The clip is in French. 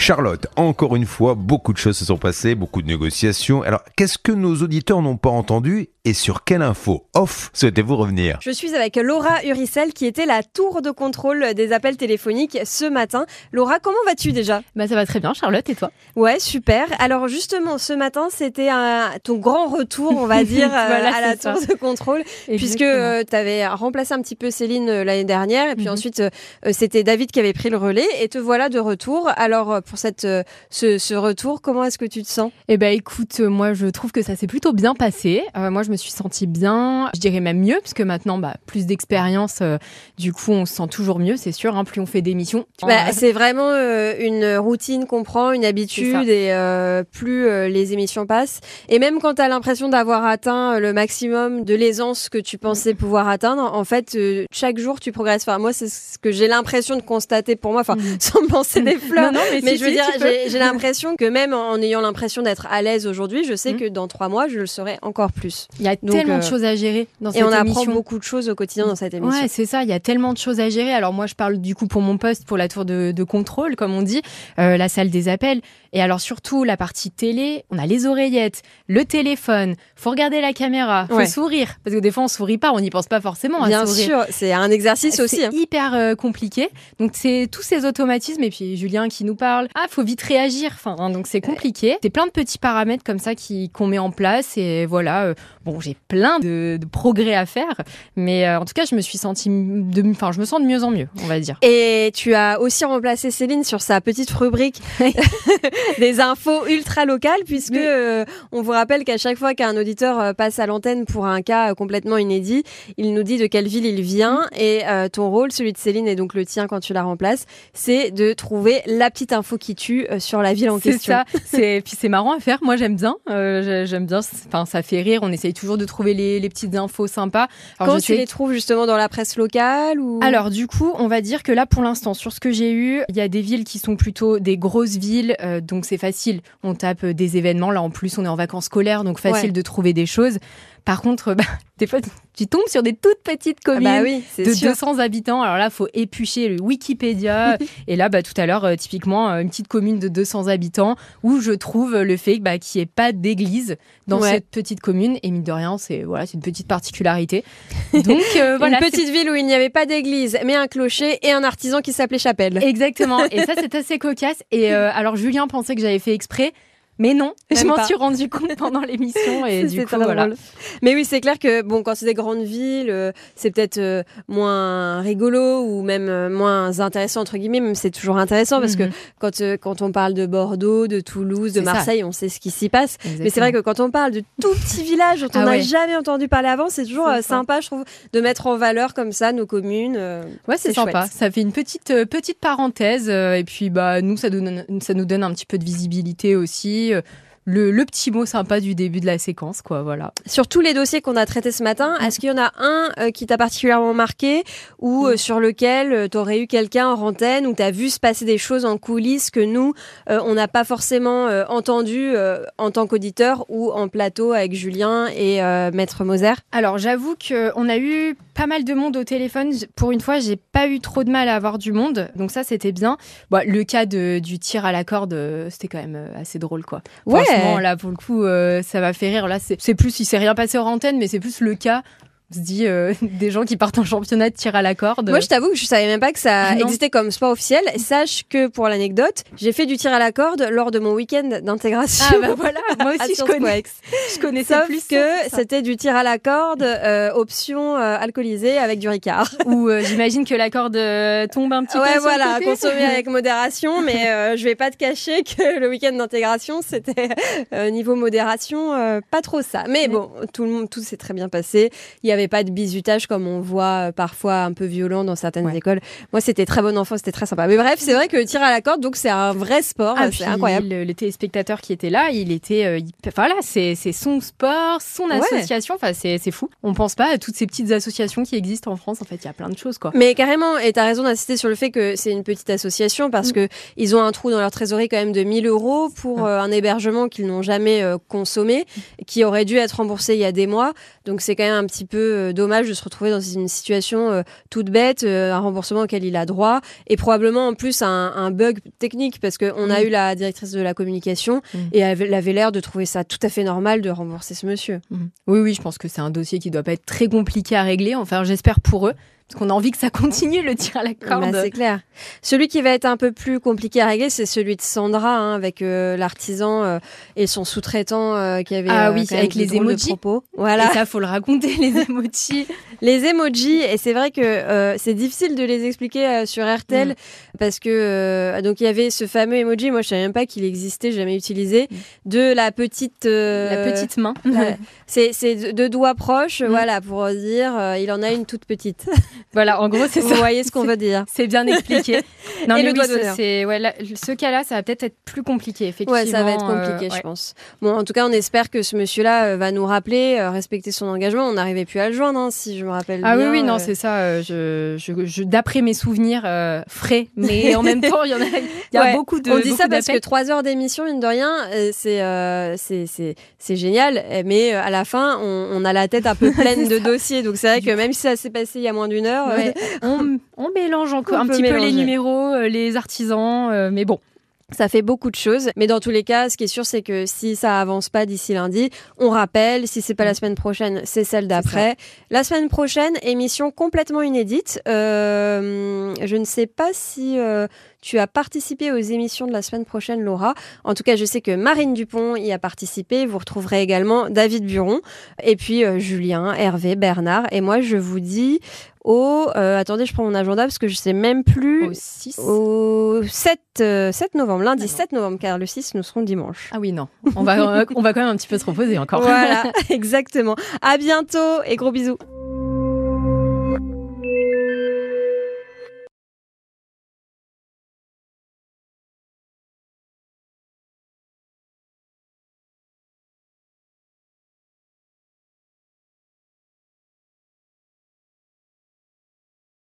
Charlotte, encore une fois, beaucoup de choses se sont passées, beaucoup de négociations. Alors, qu'est-ce que nos auditeurs n'ont pas entendu et sur quelle info off souhaitez-vous revenir? Je suis avec Laura Uricel qui était la tour de contrôle des appels téléphoniques ce matin. Laura, comment vas-tu déjà? Bah ça va très bien, Charlotte, et toi? Ouais, super. Alors justement, ce matin, c'était ton grand retour, on va dire, Voilà, à la ça. tour de contrôle, puisque tu avais remplacé un petit peu Céline euh, l'année dernière, et puis Mhm. ensuite, euh, c'était David qui avait pris le relais, et te voilà de retour. Alors, euh, pour cette, euh, ce, ce retour, comment est-ce que tu te sens? Eh ben écoute, euh, moi je trouve que ça s'est plutôt bien passé. Euh, moi je me suis sentie bien, je dirais même mieux, parce que maintenant, bah, plus d'expérience, euh, du coup on se sent toujours mieux, c'est sûr, hein, plus on fait d'émissions. Bah, c'est vraiment euh, une routine qu'on prend, une habitude, et plus les émissions passent. Et même quand tu as l'impression d'avoir atteint le maximum de l'aisance que tu pensais pouvoir atteindre, en fait, chaque jour tu progresses. Enfin, moi, c'est ce que j'ai l'impression de constater pour moi, enfin, Mhm. sans me penser des fleurs. non, non, mais, Mais je veux dire, j'ai l'impression que même en ayant l'impression d'être à l'aise aujourd'hui, je sais Mhm. que dans trois mois, je le serai encore plus. il y a Donc, tellement euh, de choses à gérer dans Et cette on apprend émission. beaucoup de choses au quotidien dans cette émission. Ouais, c'est ça. Il y a tellement de choses à gérer. Alors moi, je parle du coup pour mon poste, pour la tour de, de contrôle, comme on dit, euh, la salle des appels. Et alors surtout la partie télé, on a les oreillettes, le téléphone. Faut regarder la caméra, faut Ouais. sourire parce que des fois on sourit pas, on n'y pense pas forcément à Bien sourire. sûr, c'est un exercice aussi. C'est hein. hyper euh, compliqué. Donc c'est tous ces automatismes et puis Julien qui nous parle. Ah, faut vite réagir. Enfin, hein, donc c'est compliqué. C'est plein de petits paramètres comme ça qui qu'on met en place et voilà. euh, bon, j'ai plein de, de progrès à faire, mais euh, en tout cas, je me suis sentie de, enfin, je me sens de mieux en mieux, on va dire. Et tu as aussi remplacé Céline sur sa petite rubrique des infos ultra locales, puisque euh, on vous rappelle qu'à chaque fois qu'un auditeur passe à l'antenne pour un cas complètement inédit, il nous dit de quelle ville il vient. Et ton rôle, celui de Céline et donc le tien quand tu la remplaces, c'est de trouver la petite info qui tue euh, sur la ville en C'est question. ça. C'est puis c'est marrant à faire. Moi, j'aime bien. Euh, j'ai- j'aime bien. Enfin, ça fait rire. On essaye toujours de trouver les, les petites infos sympas. Alors, Quand tu sais les trouves justement dans la presse locale ou? Alors du coup, on va dire que là pour l'instant, sur ce que j'ai eu, il y a des villes qui sont plutôt des grosses villes, euh, donc c'est facile. On tape des événements. Là en plus, on est en vacances scolaires, donc facile Ouais. de trouver des choses. Par contre, bah, des fois, tu tombes sur des toutes petites Ah communes. bah oui, c'est de sûr. 200 habitants. Alors là, faut éplucher le Wikipédia. et là, bah, tout à l'heure, euh, typiquement, euh, une petite commune de 200 habitants où je trouve le fait bah, qu'il n'y ait pas d'église dans Ouais. cette petite commune. Et mine de rien, c'est voilà, une petite particularité. Donc euh, voilà, Une petite ville où il n'y avait pas d'église, mais un clocher et un artisan qui s'appelait Chapelle. Exactement. Et ça, c'est assez cocasse. Et euh, alors, Julien pensait que j'avais fait exprès. Mais non, je m'en suis rendu compte pendant l'émission et du coup voilà. drôle. Mais oui, c'est clair que bon, quand c'est des grandes villes, euh, c'est peut-être euh, moins rigolo ou même euh, moins intéressant entre guillemets. Même c'est toujours intéressant parce que Mhm. quand quand on parle de Bordeaux, de Toulouse, de ça. Marseille, on sait ce qui s'y passe. Mais c'est vrai que quand on parle de tout petits villages dont on Ah n'a ouais. jamais entendu parler avant, c'est toujours sympa, je trouve, de mettre en valeur comme ça nos communes. Ouais, c'est sympa. chouette. Ça fait une petite petite parenthèse et puis bah nous ça donne ça nous donne un petit peu de visibilité aussi. Euh, Le, le petit mot sympa du début de la séquence, quoi, voilà. Sur tous les dossiers qu'on a traités ce matin, Mm. est-ce qu'il y en a un euh, qui t'a particulièrement marqué ou euh, sur lequel tu aurais eu quelqu'un en antenne ou tu as vu se passer des choses en coulisses que nous, euh, on n'a pas forcément euh, entendu euh, en tant qu'auditeur ou en plateau avec Julien et euh, Maître Moser? Alors j'avoue que on a eu pas mal de monde au téléphone. Pour une fois, j'ai pas eu trop de mal à avoir du monde, donc ça c'était bien. Bon, le cas de, du tir à la corde, euh, c'était quand même euh, assez drôle, quoi. Ouais. Franchement, là pour le coup, euh, ça m'a fait rire. Là, c'est c'est plus, il s'est rien passé hors antenne, mais c'est plus le cas. On se dit euh, des gens qui partent en championnat de tir à la corde. Moi, je t'avoue que je savais même pas que ça Ah existait comme sport officiel. Sache que pour l'anecdote, j'ai fait du tir à la corde lors de mon week-end d'intégration. Ah bah voilà, moi aussi je connais. Je connaissais Sauf plus que c'était du tir à la corde, euh, option euh, alcoolisée avec du Ricard. Ou euh, j'imagine que la corde euh, tombe un petit peu. Ouais, voilà, consommer avec modération, mais euh, je vais pas te cacher que le week-end d'intégration, c'était euh, niveau modération, euh, pas trop ça. Mais bon, tout le monde, tout s'est très bien passé. Il n'y avait pas de bizutage comme on voit euh, parfois un peu violent dans certaines Ouais. écoles. Moi, c'était très bon enfant, c'était très sympa. Mais bref, c'est vrai que le tir à la corde, donc c'est un vrai sport, Ah, c'est puis incroyable. le- les téléspectateurs qui étaient là, il était, euh, enfin là, c'est c'est son sport, son association. Enfin, c'est c'est fou. On pense pas à toutes ces petites associations qui existent en France. En fait, il y a plein de choses, quoi. Mais carrément, et tu as raison d'insister sur le fait que c'est une petite association Mm. parce que ils ont un trou dans leur trésorerie quand même de 1000 euros pour Ah. euh, un hébergement qu'ils n'ont jamais euh, consommé, qui aurait dû être remboursé il y a des mois. Donc c'est quand même un petit peu peu dommage de se retrouver dans une situation toute bête, un remboursement auquel il a droit, et probablement en plus un, bug technique, parce qu'on a mm. eu la directrice de la communication, mm. et elle avait l'air de trouver ça tout à fait normal de rembourser ce monsieur. Mm. Oui, oui, je pense que c'est un dossier qui doit pas être très compliqué à régler, enfin j'espère pour eux parce qu'on a envie que ça continue le tir à la corde. Bah, c'est clair. Celui qui va être un peu plus compliqué à régler, c'est celui de Sandra, hein, avec euh, l'artisan euh, et son sous-traitant euh, qui avait ah oui, avec les emojis. Voilà. Et ça, faut le raconter, les emojis. les emojis, et c'est vrai que c'est difficile de les expliquer sur RTL mm. parce que donc il y avait ce fameux emoji. Moi, je savais même pas qu'il existait, jamais utilisé, mm. de la petite la petite main. c'est deux doigts proches, mm. voilà, pour dire il en a une toute petite. Voilà, en gros, c'est ça. Vous voyez ce qu'on veut dire. C'est bien expliqué. Non, Et mais le oui, c'est ouais, ce cas-là, ça va peut-être être plus compliqué, effectivement. Ouais, ça va être compliqué, euh, je pense. Bon, en tout cas, on espère que ce monsieur-là euh, va nous rappeler, euh, respecter son engagement. On n'arrivait plus à le joindre, hein, si je me rappelle ah, bien. Ah oui, oui, non, c'est ça. Je, je, D'après mes souvenirs frais, mais en même temps, il y en a, y a beaucoup de. On dit ça parce que trois heures d'émission, mine de rien, c'est c'est génial, mais à la fin, on, on, a la tête un peu pleine de dossiers. Donc c'est vrai que même si ça s'est passé il y a moins d'une on, mélange encore un petit peu les numéros, euh, les artisans, euh, mais bon. Ça fait beaucoup de choses, mais dans tous les cas, ce qui est sûr, c'est que si ça avance pas d'ici lundi, on rappelle. Si c'est pas la mm. semaine prochaine, c'est celle d'après. La semaine prochaine, émission complètement inédite. Euh, je ne sais pas si tu as participé aux émissions de la semaine prochaine, Laura. En tout cas, je sais que Marine Dupont y a participé. Vous retrouverez également David Buron, et puis Julien, Hervé, Bernard. Et moi, je vous dis au. Euh, attendez, je prends mon agenda parce que je sais même plus. Au 6. Au 7, 7 euh, novembre, lundi 7 novembre, car le 6, nous serons dimanche. Ah oui, non. On va, on va quand même un petit peu se reposer encore. Voilà, exactement. À bientôt et gros bisous.